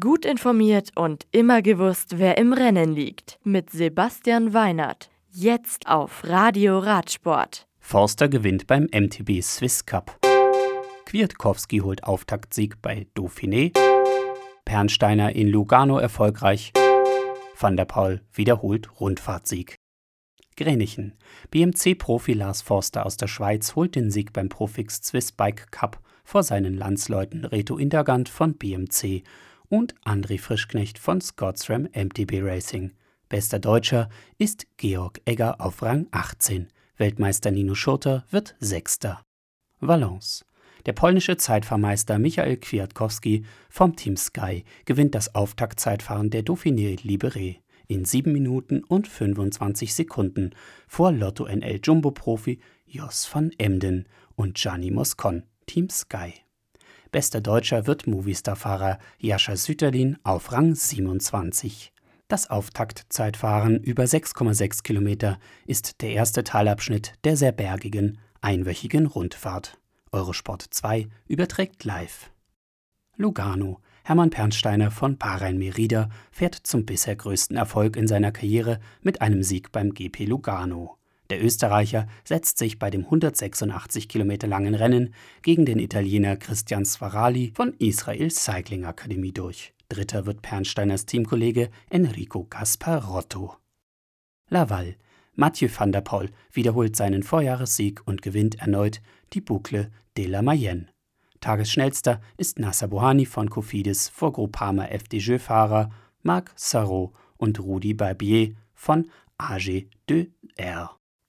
Gut informiert und immer gewusst, wer im Rennen liegt. Mit Sebastian Weinert. Jetzt auf Radio Radsport. Forster gewinnt beim MTB Swiss Cup. Kwiatkowski holt Auftaktsieg bei Dauphiné. Pernsteiner in Lugano erfolgreich. Van der Paul wiederholt Rundfahrtsieg. Gränichen. BMC-Profi Lars Forster aus der Schweiz holt den Sieg beim Profix Swiss Bike Cup vor seinen Landsleuten Reto Intergant von BMC und André Frischknecht von Scotsram MTB Racing. Bester Deutscher ist Georg Egger auf Rang 18. Weltmeister Nino Schurter wird Sechster. Valence. Der polnische Zeitfahrmeister Michael Kwiatkowski vom Team Sky gewinnt das Auftaktzeitfahren der Dauphiné Libéré in 7 Minuten und 25 Sekunden vor Lotto NL Jumbo-Profi Jos van Emden und Gianni Moscon, Team Sky. Bester Deutscher wird Movistar-Fahrer Jascha Sütterlin auf Rang 27. Das Auftaktzeitfahren über 6,6 Kilometer ist der erste Teilabschnitt der sehr bergigen, einwöchigen Rundfahrt. Eurosport 2 überträgt live. Lugano. Hermann Pernsteiner von Bahrain Merida fährt zum bisher größten Erfolg in seiner Karriere mit einem Sieg beim GP Lugano. Der Österreicher setzt sich bei dem 186 Kilometer langen Rennen gegen den Italiener Christian Svarali von Israel Cycling Akademie durch. Dritter wird Pernsteiners Teamkollege Enrico Gasparotto. Laval. Mathieu van der Poel wiederholt seinen Vorjahressieg und gewinnt erneut die Boucle de la Mayenne. Tagesschnellster ist Nasser Bohani von Cofidis vor Groupama FDJ-Fahrer Marc Sarrault und Rudi Barbier von AG2R.